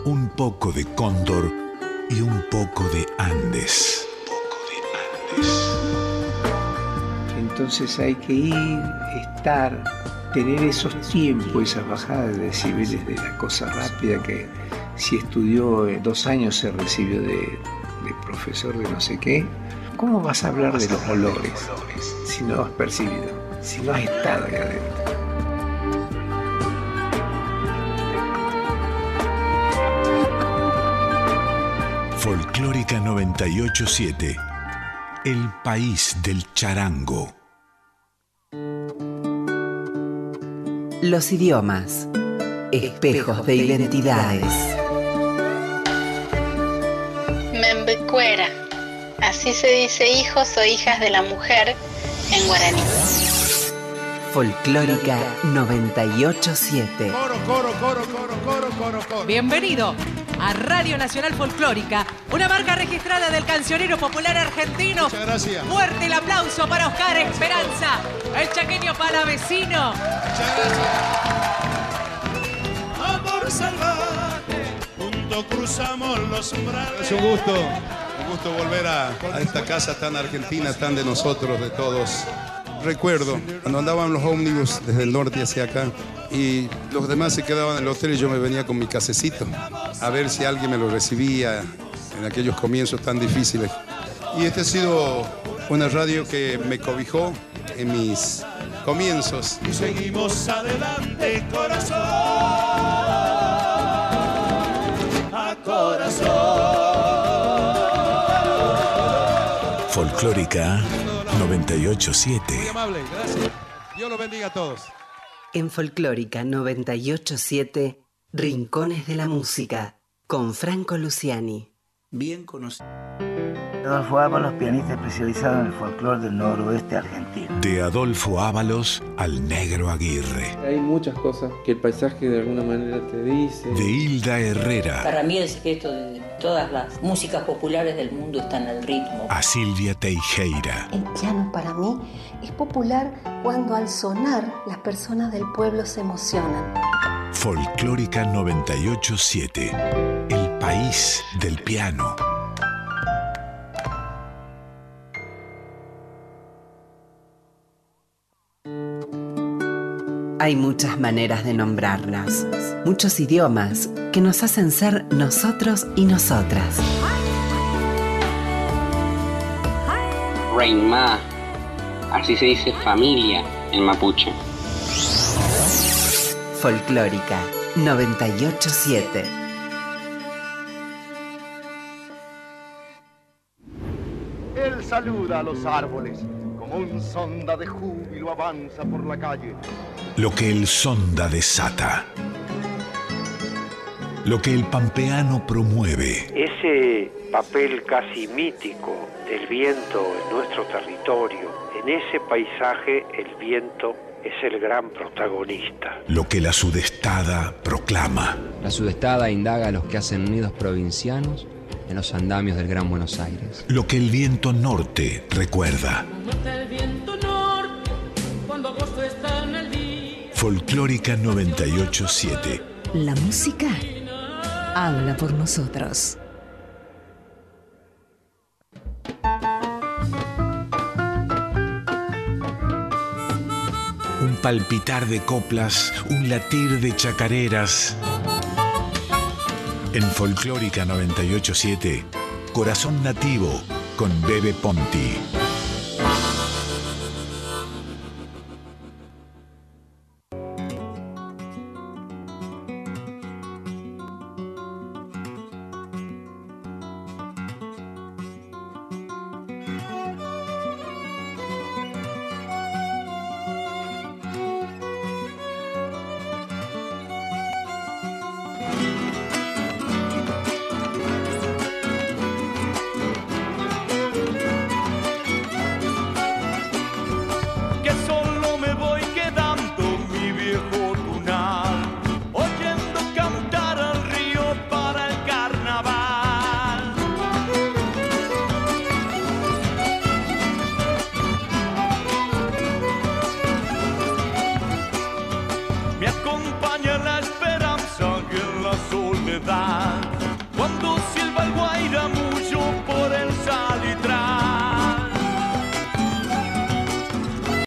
Un poco de cóndor y un poco de Andes. Entonces hay que ir, estar, tener esos tiempos, esas bajadas de decibeles de la cosa rápida que si estudió eh, dos años se recibió de, de profesor de no sé qué. ¿Cómo vas a hablar de los olores si no has percibido, si no has estado ahí adentro? Folclórica 987. El país del charango. Los idiomas. Espejos de identidades. Membecuera. Así se dice hijos o hijas de la mujer en guaraní. Folclórica 987. Coro, coro, coro, coro, coro, coro, coro. Bienvenido a Radio Nacional Folclórica, una marca registrada del cancionero popular argentino. Muchas gracias. Fuerte el aplauso para Oscar Esperanza, el chaqueño palavecino. Amor salvaje, juntos cruzamos los umbrales. Es un gusto, un gusto volver a, a esta casa tan argentina, tan de nosotros, de todos. Recuerdo cuando andaban los ómnibus desde el norte hacia acá y los demás se quedaban en el hotel y yo me venía con mi casecito a ver si alguien me lo recibía en aquellos comienzos tan difíciles. Y esta ha sido una radio que me cobijó en mis comienzos. Y seguimos adelante, corazón. A corazón. Folclórica 987. Muy amable, gracias. Dios los bendiga a todos. En Folclórica 987, Rincones de la Música, con Franco Luciani. Bien conocido. Adolfo Ábalos, pianista especializado en el folclore del noroeste argentino. De Adolfo Ábalos al Negro Aguirre. Hay muchas cosas que el paisaje de alguna manera te dice. De Hilda Herrera Para mí el secreto de todas las músicas populares del mundo está en el ritmo. a Silvia Teijeira. El piano para mí es popular cuando al sonar las personas del pueblo se emocionan. Folclórica 987. El país del piano. Hay muchas maneras de nombrarlas, muchos idiomas que nos hacen ser nosotros y nosotras. Reinma. Así se dice familia en mapuche. Folclórica 987. Saluda a los árboles, como un sonda de júbilo avanza por la calle. Lo que el sonda desata. Lo que el pampeano promueve. Ese papel casi mítico del viento en nuestro territorio, en ese paisaje el viento es el gran protagonista. Lo que la sudestada proclama. La sudestada indaga a los que hacen nidos provincianos en los andamios del Gran Buenos Aires. Lo que el viento norte recuerda. Nota el viento norte cuando agosto está en el día. Folclórica 987. La música habla por nosotros. Un palpitar de coplas, un latir de chacareras. En Folclórica 987, Corazón Nativo con Bebe Ponti.